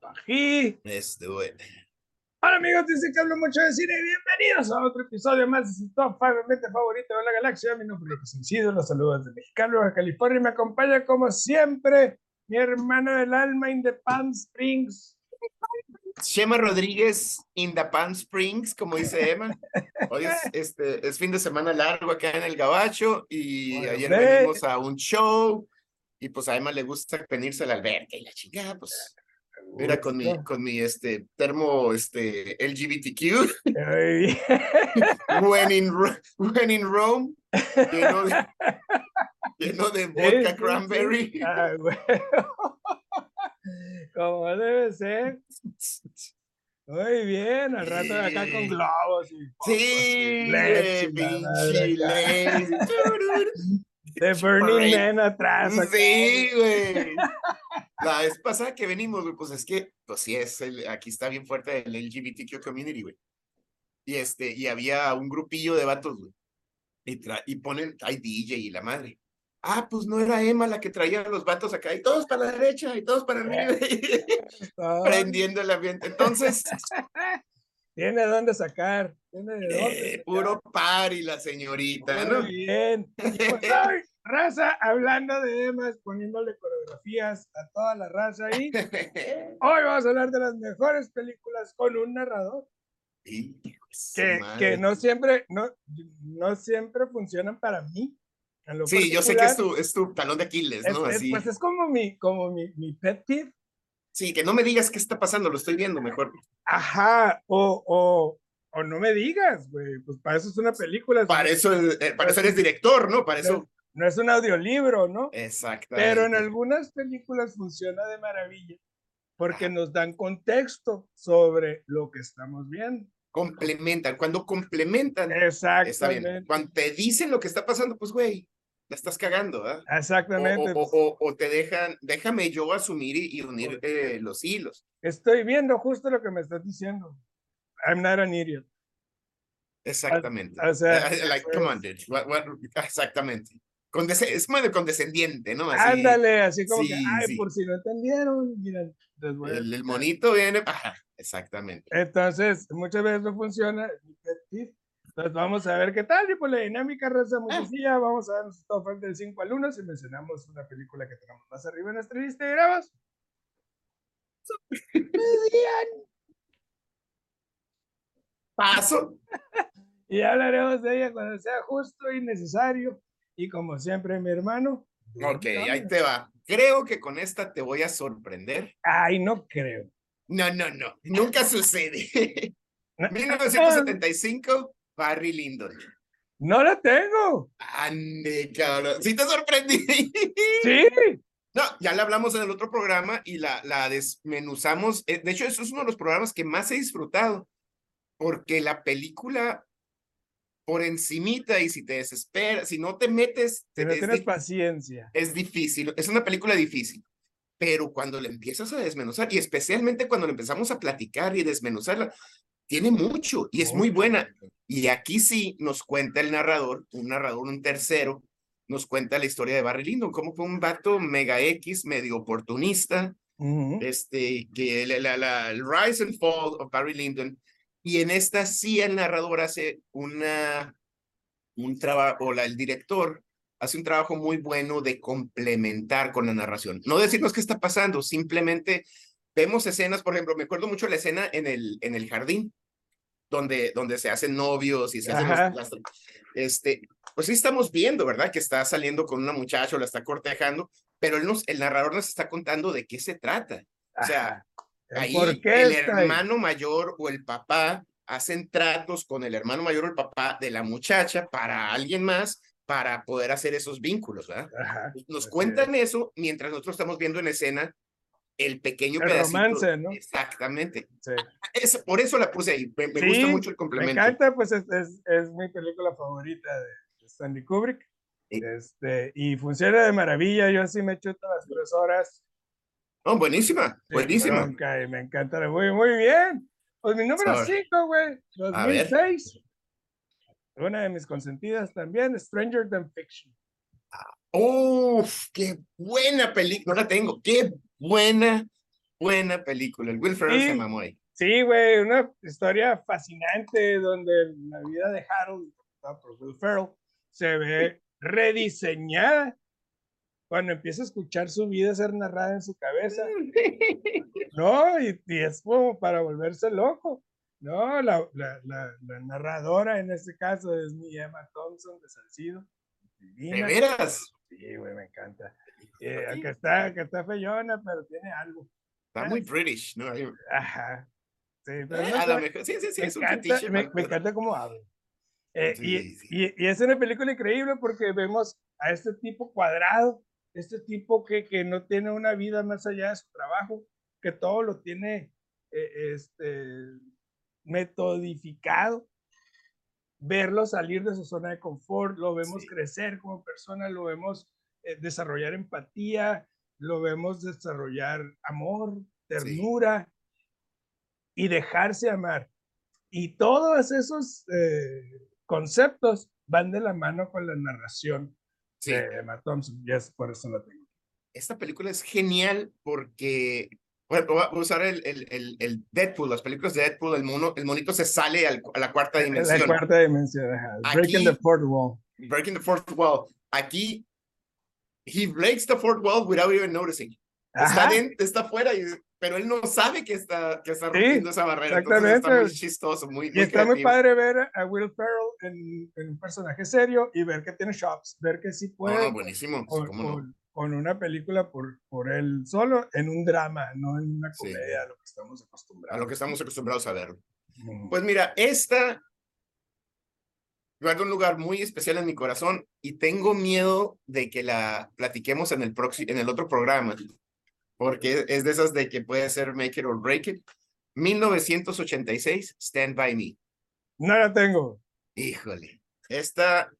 Pají. Do it. Hola amigos, dice que hablo mucho de cine. Bienvenidos a otro episodio más de su top 5 mente favorito de la galaxia. Mi nombre es Sencillo, los saludos de Mexicano, Baja California. Y me acompaña como siempre mi hermano del alma in the Palm Springs. Shema Rodríguez in the Palm Springs, como dice Emma. Hoy es, este, es fin de semana largo acá en el Gabacho y Bueno, ayer ve. venimos a un show y pues a Emma le gusta venirse a la alberca y la chingada, pues mira con mi, con mi este termo este LGBTQ, when in, when in Rome, lleno de, lleno de vodka cranberry. Ah, güey. Como debe ser. Muy bien, al rato de acá con globos y Sí, pinche de Burning. Man atrás. acá. Sí, güey. La vez pasada que venimos, güey, pues es que, pues sí, es el, aquí está bien fuerte el LGBTQ community, güey. Y este, y había un grupillo de vatos, güey. Y, tra- y ponen, hay DJ y la madre. Ah, pues no era Emma la que traía a los vatos acá, y todos para la derecha, y todos para arriba, prendiendo el ambiente. Entonces, Tiene dónde sacar. Tiene de dónde. eh, sacar. puro party la señorita, ¿no? Muy bien. Pues raza, hablando de Emas, poniéndole coreografías a toda la raza ahí. Hoy vamos a hablar de las mejores películas con un narrador su que, que no siempre, no, no siempre funcionan para mí. Sí, yo sé que es tu, es tu talón de Aquiles, es- ¿no? es- Así. pues es como mi, como mi, mi pet peeve. Sí, que no me digas qué está pasando, lo estoy viendo mejor. Ajá, o, o, o no me digas, güey, pues para eso es una película. es Para eso, eh, para eso eres director, ¿no? Para eso. No es un audiolibro, ¿no? Exactamente. Pero en algunas películas funciona de maravilla porque nos dan contexto sobre lo que estamos viendo. Complementan. Cuando complementan, está bien. Exactamente. Cuando te dicen lo que está pasando, pues, güey, la estás cagando, ¿ah? Exactamente. o- o- o te dejan, déjame yo asumir y, y unir eh, los hilos. Estoy viendo justo lo que me estás diciendo. I'm not an idiot. Exactamente. o sea, like, come on, dude. What- what- exactamente. Es de condescendiente, ¿no? Así, Ándale, así como que, sí, ay, sí. por si no entendieron, El, el explicar". monito viene. Ajá, exactamente. Entonces, muchas veces no funciona. Entonces, vamos a ver qué tal. Y pues la dinámica raza muy Ah. sencilla. Vamos a dar nuestro top del 5 al 1. Si mencionamos una película que tenemos más arriba en nuestra lista y grabas. Paso. Y hablaremos de ella cuando sea justo y necesario. Y como siempre, mi hermano. Ok, ahí te va. Creo que con esta te voy a sorprender. Ay, no creo. No, no, no. Nunca sucede. No, 1975, Barry Lyndon. No la tengo. Ande, cabrón. Sí te sorprendí. Sí. No, ya la hablamos en el otro programa y la, la desmenuzamos. Eh, De hecho, eso es uno de los programas que más he disfrutado, porque la película por encimita y si te desesperas, si no te metes, Si no es, tienes paciencia. es difícil, es una película difícil, pero cuando la empiezas a desmenuzar y especialmente cuando la empezamos a platicar y desmenuzarla, tiene mucho y es muy buena. Y aquí sí nos cuenta el narrador, un narrador, un tercero, nos cuenta la historia de Barry Lyndon, cómo fue un vato mega X, medio oportunista, este, que la, la, la- el Rise and Fall of Barry Lyndon. Y en esta sí el narrador hace una, un trabajo, o la, el director hace un trabajo muy bueno de complementar con la narración. No decirnos qué está pasando, simplemente vemos escenas, por ejemplo, me acuerdo mucho la escena en el, en el jardín, donde, donde se hacen novios y se hacen los- Ajá. las- este, pues sí estamos viendo, ¿verdad? Que está saliendo con una muchacha o la está cortejando, pero él nos, el narrador nos está contando de qué se trata. O sea, Ajá. Ahí ¿Por qué el está ahí? hermano mayor o el papá hacen tratos con el hermano mayor o el papá de la muchacha para alguien más para poder hacer esos vínculos, ¿verdad? Ajá. Nos así cuentan eso mientras nosotros estamos viendo en escena el pequeño El pedacito. romance, ¿no? Exactamente. Sí. Es- por eso la puse ahí. Me, me gusta Sí, mucho el Me complemento. encanta, pues es, es, es mi película favorita de, de Stanley Kubrick. Sí. Este, y funciona de maravilla. Yo así me chuto las tres horas. Oh, buenísima, buenísima. y me encanta. Muy, muy bien. Pues mi número Sorry. 5, güey. A ver. 2006. Una de mis consentidas también, Stranger Than Fiction. Uf, qué buena película. No la tengo. Qué buena, buena película. El Will Ferrell se mamó ahí. Sí, güey, una historia fascinante donde la vida de Harold, por Will Ferrell, se ve rediseñada cuando empieza a escuchar su vida ser narrada en su cabeza. No, y, es como para volverse loco. No, la, la, la, narradora en este caso es mi Emma Thompson de Salcido. ¿De veras? Sí, güey, me encanta. Eh, acá está, acá está feyona, pero tiene algo. Está muy British, ¿no? Ajá. Sí, pero eh, a lo mejor, sí, sí, sí, me es encanta, un me, me, encanta cómo habla. Eh, y, Y, y, es una película increíble porque vemos a este tipo cuadrado, este tipo que, que no tiene una vida más allá de su trabajo, que todo lo tiene eh, este, metodificado. Verlo salir de su zona de confort, lo vemos crecer como persona, lo vemos eh, desarrollar empatía, lo vemos desarrollar amor, ternura y dejarse amar. Y todos esos eh, conceptos van de la mano con la narración sí. de Emma Thompson. Y es por eso la tengo. Esta película es genial porque, bueno, voy a usar el, el, el, Deadpool, las películas de Deadpool, el, mono, el monito se sale al, a la cuarta dimensión. La cuarta dimensión, breaking the fourth wall. Breaking the fourth wall. Aquí, he breaks the fourth wall without even noticing. Está, dentro, está fuera y pero él no sabe que está, que está rompiendo esa barrera. Exactamente. está muy chistoso, muy, Y está muy padre ver a Will Ferrell en, en, un personaje serio y ver que tiene shops, ver que sí puede. No, buenísimo. Con, no? con, una película por, por él solo, en un drama, no en una comedia, a lo que estamos acostumbrados. A lo que estamos acostumbrados a ver. Pues mira, esta guarda un lugar muy especial en mi corazón y tengo miedo de que la platiquemos en el, en el otro programa porque es de esas de que puede ser Make It or Break It. 1986, Stand By Me. No la tengo. Híjole, esta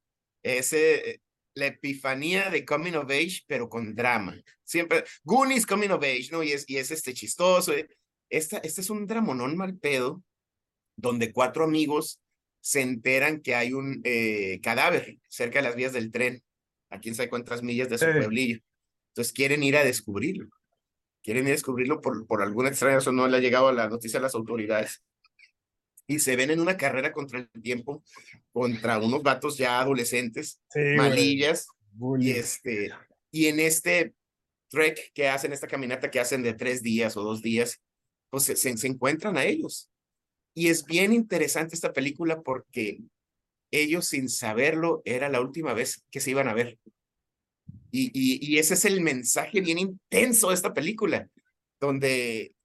es eh, la epifanía de Coming of Age, pero con drama. Siempre, Goonies Coming of Age, ¿no? Y es, y es este chistoso. Eh. Esta, este es un dramonón mal pedo, donde cuatro amigos se enteran que hay un eh, cadáver cerca de las vías del tren, a quién sabe cuántas millas de su pueblillo. Entonces quieren ir a descubrirlo quieren descubrirlo por, por alguna extraña razón, no le ha llegado a la noticia a las autoridades. Y se ven en una carrera contra el tiempo, contra unos vatos ya adolescentes, malillas, y, este, y en este trek que hacen, esta caminata que hacen de tres días o dos días, pues se, se encuentran a ellos. Y es bien interesante esta película porque ellos sin saberlo era la última vez que se iban a ver. Y, y, ese es el mensaje bien intenso de esta película, donde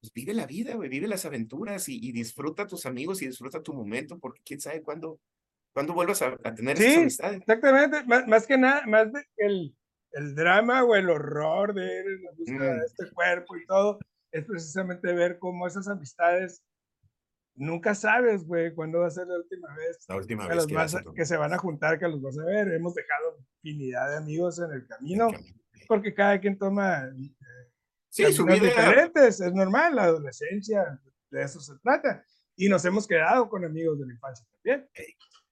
pues, vive la vida, güey, vive las aventuras y, disfruta a tus amigos y disfruta tu momento, porque quién sabe cuándo, cuándo vuelvas a, tener sí, esas amistades. Exactamente, más, que nada, más el, el drama o el horror de la búsqueda de este cuerpo y todo, es precisamente ver cómo esas amistades nunca sabes, güey, cuándo va a ser la última vez. La última que vez que, se van a juntar, que los vas a ver. Hemos dejado infinidad de amigos en el camino, porque cada quien toma eh, sí, su vida. diferentes. Es normal, la adolescencia, de eso se trata. Y nos hemos quedado con amigos de la infancia también.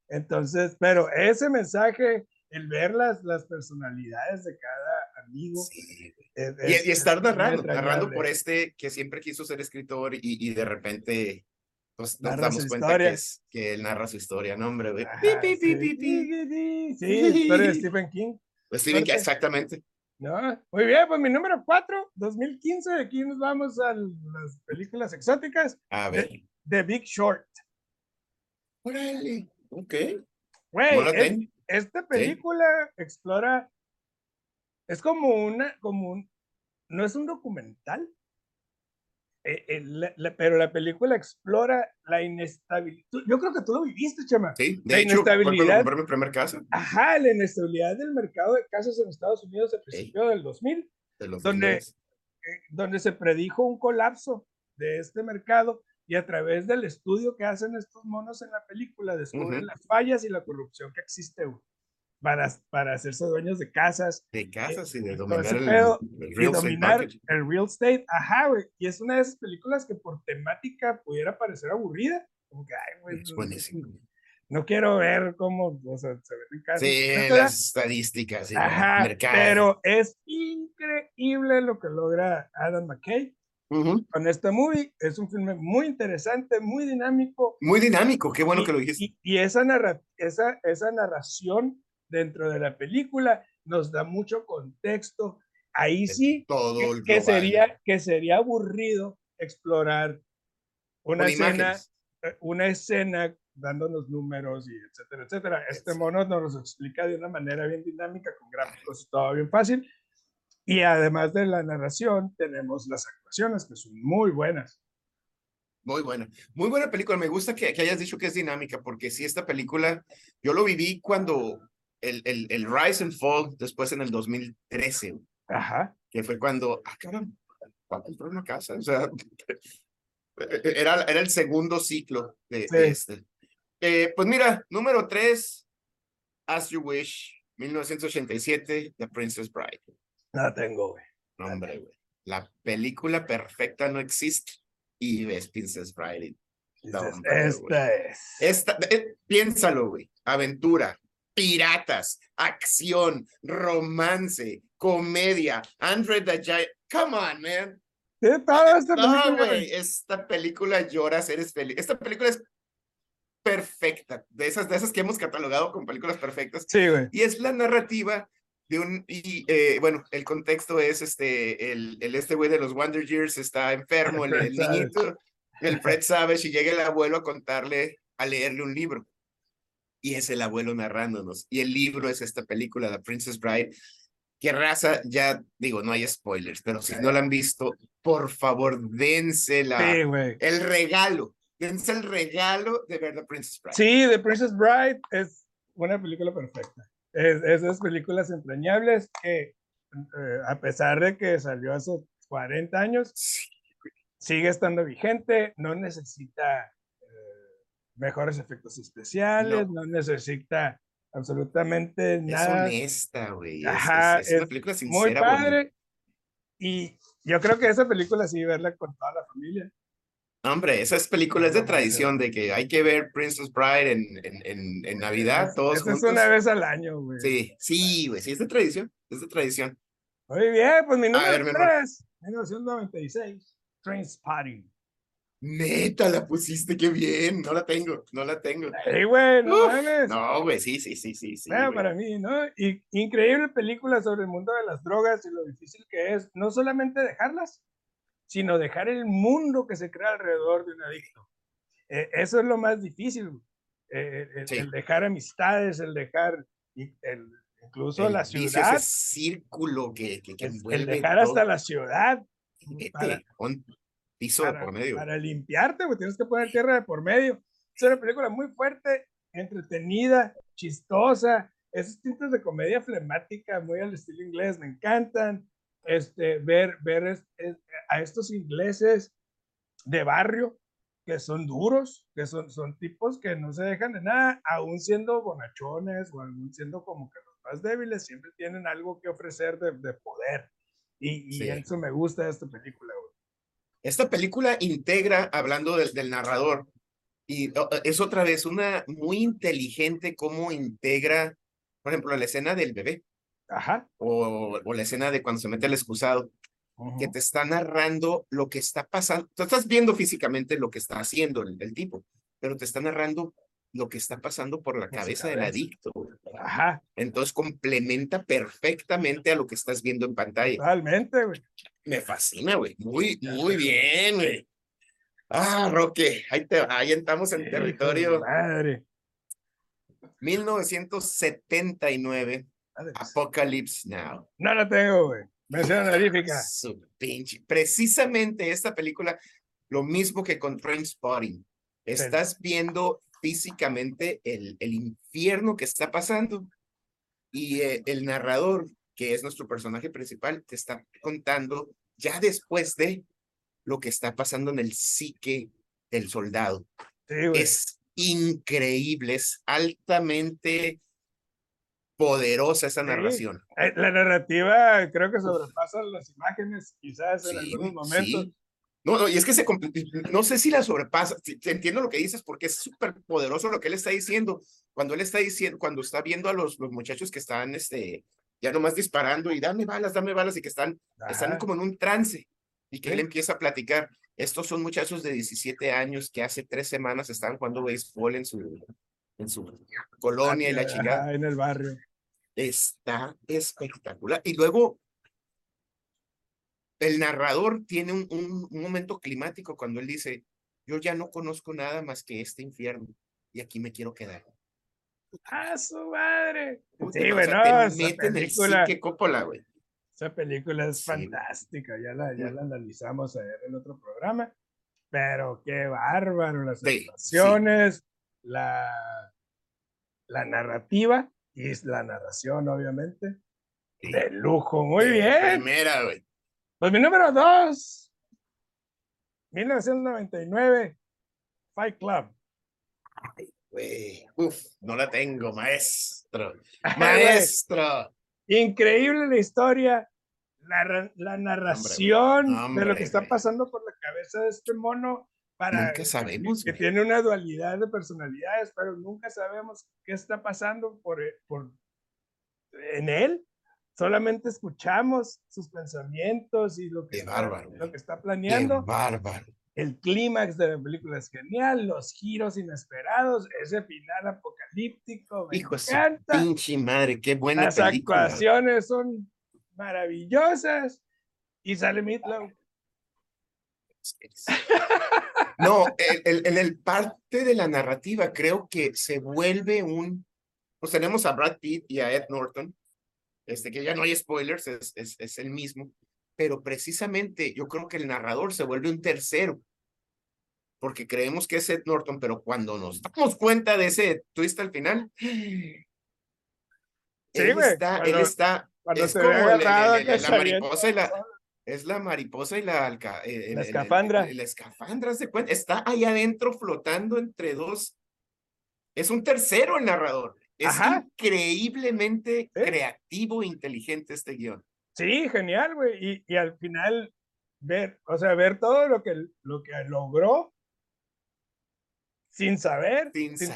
Entonces, pero ese mensaje, el ver las, las personalidades de cada amigo. Sí. y, estar narrando, narrando por este que siempre quiso ser escritor y, y de repente pues nos damos cuenta que, es, que, él narra su historia, ¿no, hombre? Güey? sí, sí, historia de Stephen King. Stephen King, exactamente. No, muy bien, pues mi número 4, 2015, aquí nos vamos a las películas exóticas. A ver. The, Big Short. Órale, ok. Güey, esta película explora, es como una, como un, no es un documental, eh, eh, pero la película explora la inestabilidad. Yo creo que tú lo viviste, Chema. Sí, de la hecho, inestabilidad. mi primer casa. Ajá, la inestabilidad del mercado de casas en Estados Unidos a principios del 2000, donde, eh, donde se predijo un colapso de este mercado y a través del estudio que hacen estos monos en la película descubren las fallas y la corrupción que existe para, para hacerse dueños de casas. De casas y de dominar, el, real el, real estate. Ajá, güey. Y es una de esas películas que por temática pudiera parecer aburrida. Como que, ay, güey. Es buenísimo. No quiero ver cómo o sea, se ven en casa. Sí, las estadísticas y Ajá, mercado. Pero es increíble lo que logra Adam McKay con este movie. Es un filme muy interesante, muy dinámico. Muy dinámico, qué bueno que lo dijiste. Y, y esa, esa, esa narración dentro de la película nos da mucho contexto. Ahí sí, todo que, sería, que sería aburrido explorar una escena, eh, una escena dándonos números y etcétera, etcétera. Este mono nos lo explica de una manera bien dinámica, con gráficos todo bien fácil. Y además de la narración, tenemos las actuaciones, que son muy buenas. Muy buena, muy buena película. Me gusta que, que hayas dicho que es dinámica, porque sí, esta película, yo lo viví cuando el, el, el Rise and Fall, después en el 2013. Ajá. Que fue cuando, ah, caramba, va a comprar una casa. O sea, era, era el segundo ciclo de, este. Eh, pues mira, número tres, As You Wish, 1987, The Princess Bride. La tengo, güey. No, hombre, güey. La película perfecta no existe y ves Princess Bride. esta es. Esta, eh, piénsalo, güey. Aventura, piratas, acción, romance, comedia, Andre the Giant. Come on, man. ¿Qué tal esta película? No, güey, esta película lloras, eres feliz. Esta película es perfecta, de esas, de esas que hemos catalogado como películas perfectas. Sí, güey. Y es la narrativa de un, y eh, bueno, el contexto es este, el, el este güey de los Wonder Years está enfermo, el, el niñito, el Fred Savage, y llega el abuelo a contarle, a leerle un libro y es el abuelo narrándonos. Y el libro es esta película, The Princess Bride. ¿Qué raza? Ya digo, no hay spoilers, pero si no la han visto, por favor, dense la, el regalo. Dense el regalo de ver The Princess Bride. Sí, The Princess Bride es una película perfecta. Es, esas películas entrañables que, eh, a pesar de que salió hace 40 años, sigue estando vigente, no necesita mejores efectos especiales, no, necesita absolutamente nada. Es honesta, güey. Ajá, es, una película sincera. Muy padre. Y yo creo que esa película sí verla con toda la familia. Hombre, esas películas de tradición de que hay que ver Princess Bride en, en, en, Navidad, todos juntos. es una vez al año, güey. Sí, sí, güey, sí, es de tradición, es de tradición. Muy bien, pues mi número 3, 1996, Trainspotting. Neta, la pusiste, qué bien. No la tengo, no la tengo. Hey, güey, no No, güey, sí, sí, sí, sí. sí para mí, ¿no? Y, increíble película sobre el mundo de las drogas y lo difícil que es, no solamente dejarlas, sino dejar el mundo que se crea alrededor de un adicto. Eh, eso es lo más difícil, eh, el, dejar amistades, el dejar el, incluso la ciudad. Ese círculo que, que, que El dejar hasta la ciudad. Para, piso para, de por medio. Para limpiarte, güey, tienes que poner tierra de por medio. Es una película muy fuerte, entretenida, chistosa, esos tintes de comedia flemática, muy al estilo inglés, me encantan. Este, ver, ver a estos ingleses de barrio que son duros, que son, son tipos que no se dejan de nada, aún siendo bonachones o aún siendo como que los más débiles, siempre tienen algo que ofrecer de, de poder. Y, y eso me gusta de esta película, güey. Esta película integra, hablando del narrador, y es otra vez una muy inteligente cómo integra, por ejemplo, la escena del bebé. Ajá. O, o la escena de cuando se mete el excusado, que te está narrando lo que está pasando. Tú estás viendo físicamente lo que está haciendo el, el tipo, pero te está narrando lo que está pasando por la cabeza del adicto. Ajá. Entonces complementa perfectamente a lo que estás viendo en pantalla. Totalmente, güey. Me fascina, güey. Muy, muy bien, güey. Ah, Roque, ahí, te, ahí entramos en territorio. Madre. 1979, Apocalypse Now. No la tengo, güey. Mención honorífica. Su pinche. Precisamente esta película, lo mismo que con Trainspotting. Estás viendo físicamente el, el infierno que está pasando y eh, el narrador, que es nuestro personaje principal, te está contando ya después de lo que está pasando en el psique del soldado. es increíble, es altamente poderosa esa narración. Eh, la narrativa creo que sobrepasa las imágenes, quizás en algunos momentos. No, no, y es que se no sé si la sobrepasa, entiendo lo que dices porque es súper poderoso lo que él está diciendo. Cuando él está diciendo, cuando está viendo a los, los muchachos que están, este, ya nomás disparando y dame balas, dame balas y que están, están como en un trance. y que él empieza a platicar. Estos son muchachos de 17 años que hace tres semanas estaban jugando béisbol en su, en su colonia y la chingada. en el barrio. Está espectacular. Y luego el narrador tiene un, un, momento climático cuando él dice, yo ya no conozco nada más que este infierno y aquí me quiero quedar. ¡Ah, su madre! sí, bueno, esa película, Coppola, güey. Esa película es fantástica, ya la, ya la analizamos ayer en otro programa, pero qué bárbaro, las situaciones, la, la narrativa y la narración, obviamente. De lujo, muy bien. Primera, güey. Pues mi número dos, 1999, Fight Club. Ay, güey. Uf, no la tengo, maestro. Maestro. Increíble la historia, la, la narración de lo que está pasando por la cabeza de este mono para nunca sabemos que, tiene una dualidad de personalidades, pero nunca sabemos qué está pasando por, por en él solamente escuchamos sus pensamientos y lo que, está, lo que está planeando. Bárbaro. El clímax de la película es genial, los giros inesperados, ese final apocalíptico. Me Hijo encanta. pinche madre, qué buena Las actuaciones son maravillosas y sale Mitlow. No, en el, parte de la narrativa creo que se vuelve un, pues tenemos a Brad Pitt y a Ed Norton, este, que ya no hay spoilers, es, es, es el mismo, pero precisamente yo creo que el narrador se vuelve un tercero, porque creemos que es Ed Norton, pero cuando nos damos cuenta de ese twist al final, sí, él, está, él está, es como la mariposa y la, es la mariposa y la, eh, la escafandra. la escafandra, se cuenta, está ahí adentro flotando entre dos. Es un tercero el narrador. Es increíblemente creativo e inteligente este guion. Sí, genial, güey. Y, y, al final ver, o sea, ver todo lo que, lo que logró sin saber, sin, sin,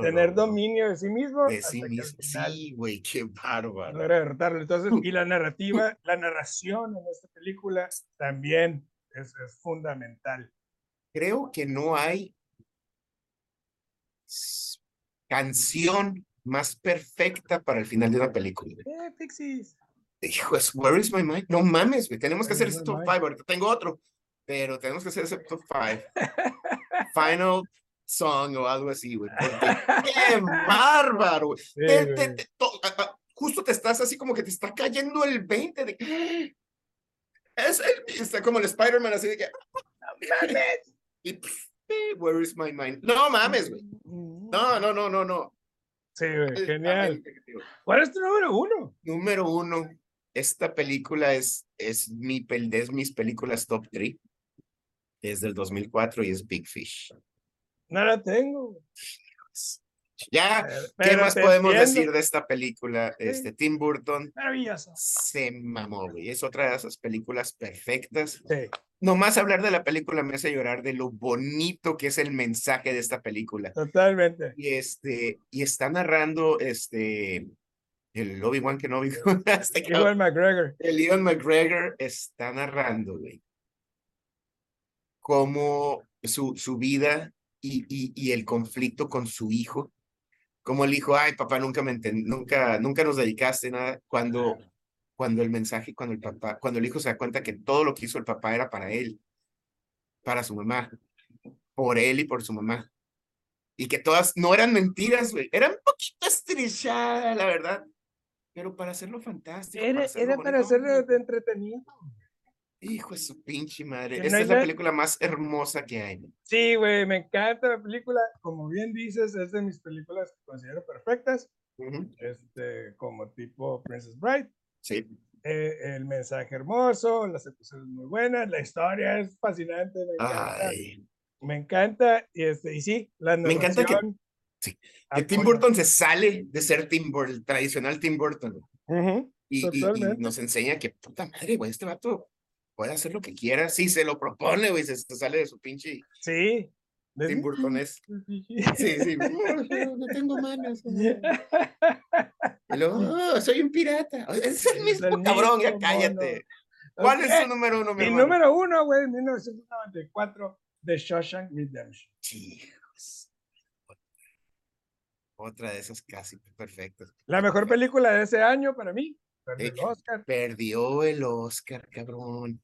tener dominio de sí mismo. De sí mismo. Sí, güey, qué bárbaro. Entonces, y la narrativa, la narración en esta película también es, es fundamental. Creo que no hay canción más perfecta para el final de una película. Eh, Pixies. Hijo, Where is my mind? No mames, güey. Tenemos que hacer ese top 5. Ahorita tengo otro, pero tenemos que hacer ese top 5. Final song o algo así, güey. ¡Qué bárbaro! justo te estás así como que te está cayendo el 20 de. Es está como el Spider-Man así de que. No mames. Y, where is my mind? No mames, güey. No, no, no, no, no. Sí, genial. ¿Cuál es tu número uno? Número uno. Esta película es, es, mi, es mis películas top 3. Es del 2004 y es Big Fish. No la tengo. Ya, ¿qué más podemos decir de esta película? Este, Tim Burton Maravilloso. se mamó, güey. Es otra de esas películas perfectas. Sí. Nomás hablar de la película me hace llorar de lo bonito que es el mensaje de esta película. Totalmente. Y este, y está narrando este el Obi-Wan Kenobi. este Ewan McGregor. El Ewan McGregor está narrando, güey. Cómo su, su vida y, y, y el conflicto con su hijo como el hijo, ay, papá, nunca me nunca, nunca nos dedicaste nada, cuando, cuando el mensaje, cuando el papá, cuando el hijo se da cuenta que todo lo que hizo el papá era para él, para su mamá, por él y por su mamá. Y que todas no eran mentiras, güey, eran un poquito estrechadas, la verdad, pero para hacerlo fantástico. Era para era para hacerlo de entretenido. Hijo de su pinche madre. Esta es la película más hermosa que hay. Sí, güey, me encanta la película. Como bien dices, es de mis películas que considero perfectas. este, como tipo Princess Bride. Sí. Eh, el mensaje hermoso, las episodios muy buenas, la historia es fascinante. Me encanta. Me encanta. Y, este, y sí, la Me encanta que, sí, que Tim Burton se sale de ser Tim Burton, tradicional Tim Burton. y, y, nos enseña que, puta madre, güey, este vato puede hacer lo que quiera, si se lo propone, güey, se, sale de su pinche. Sí. Tim Burton es. Sí, sí. No, tengo manos. Y luego, oh, soy un pirata. Es el mismo cabrón, ya cállate. ¿Cuál es tu número uno, mi Mi hermano? número uno, güey, 1994, The Shawshank Redemption. Hijos. Otra de esas casi perfectas. La mejor película de ese año para mí. Perdió el Oscar. Perdió el Oscar, cabrón.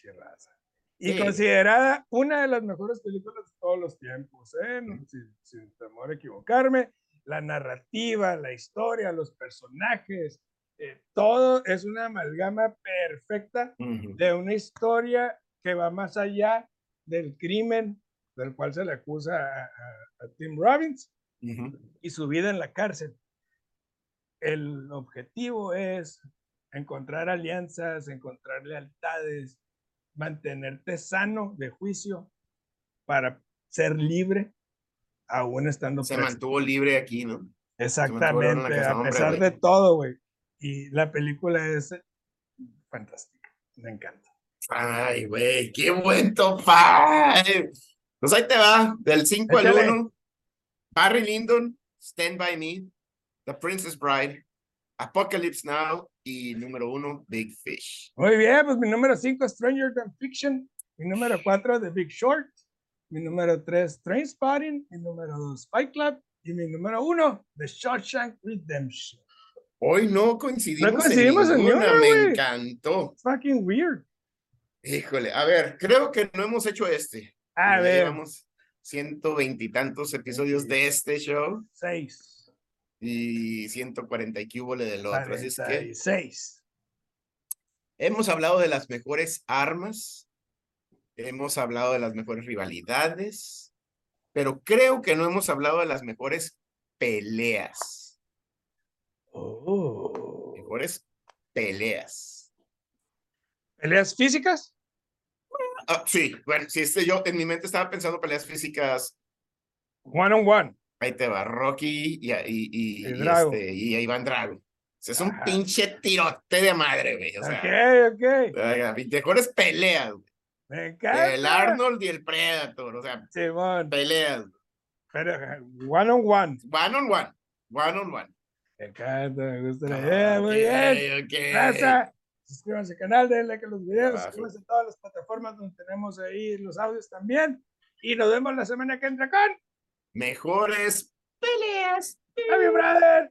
Pinche raza. Y Sí. considerada una de las mejores películas de todos los tiempos, ¿eh? No, sin, sin temor a equivocarme. La narrativa, la historia, los personajes, eh, todo es una amalgama perfecta Ujú. de una historia que va más allá del crimen del cual se le acusa a, a- a Tim Robbins Ujú. y su vida en la cárcel. El objetivo es encontrar alianzas, encontrar lealtades, mantenerte sano de juicio para ser libre aún estando Se preso. mantuvo libre aquí, ¿no? Exactamente, casa, a hombre, pesar güey. de todo, güey. Y la película es fantástica, me encanta. Ay, güey, qué buen top five. Pues ahí te va, del 5 al Échale. 1. Barry Lyndon, Stand By Me, The Princess Bride, Apocalypse Now y número uno, Big Fish. Muy bien, pues mi número 5, Stranger Than Fiction. Mi número 4, The Big Short. Mi número 3, Trainspotting. Mi número 2, Fight Club. Y mi número 1, The Shawshank Redemption. Hoy no coincidimos, coincidimos en en ninguna, ninguna, me encantó. Fucking weird. Híjole, a ver, creo que no hemos hecho este. A Ya ver, Llevamos ciento veintitantos episodios de este show 6. Y 140 y del otro. Así es que 46. hemos hablado de las mejores armas, hemos hablado de las mejores rivalidades, pero creo que no hemos hablado de las mejores peleas. Oh. Mejores peleas. ¿Peleas físicas? Ah, sí, bueno, si este yo en mi mente estaba pensando peleas físicas, One on one. Ahí te va Rocky y, y, y, Y Drago. este, y Iván Drago. O sea, es un Ajá. pinche tirote de madre, güey. O sea, ok, ok. mejores peleas, güey. Me encanta. El Arnold y el Predator, o sea, Simón. peleas. Pero, one on one. One on one. One on one. Me encanta, me gusta la idea. Muy bien. Ok, ok. Raza, suscríbanse al canal, denle like a los videos, suscríbanse a todas las plataformas donde tenemos ahí los audios también. Y nos vemos la semana que entra con Mejores peleas. Love you, brother.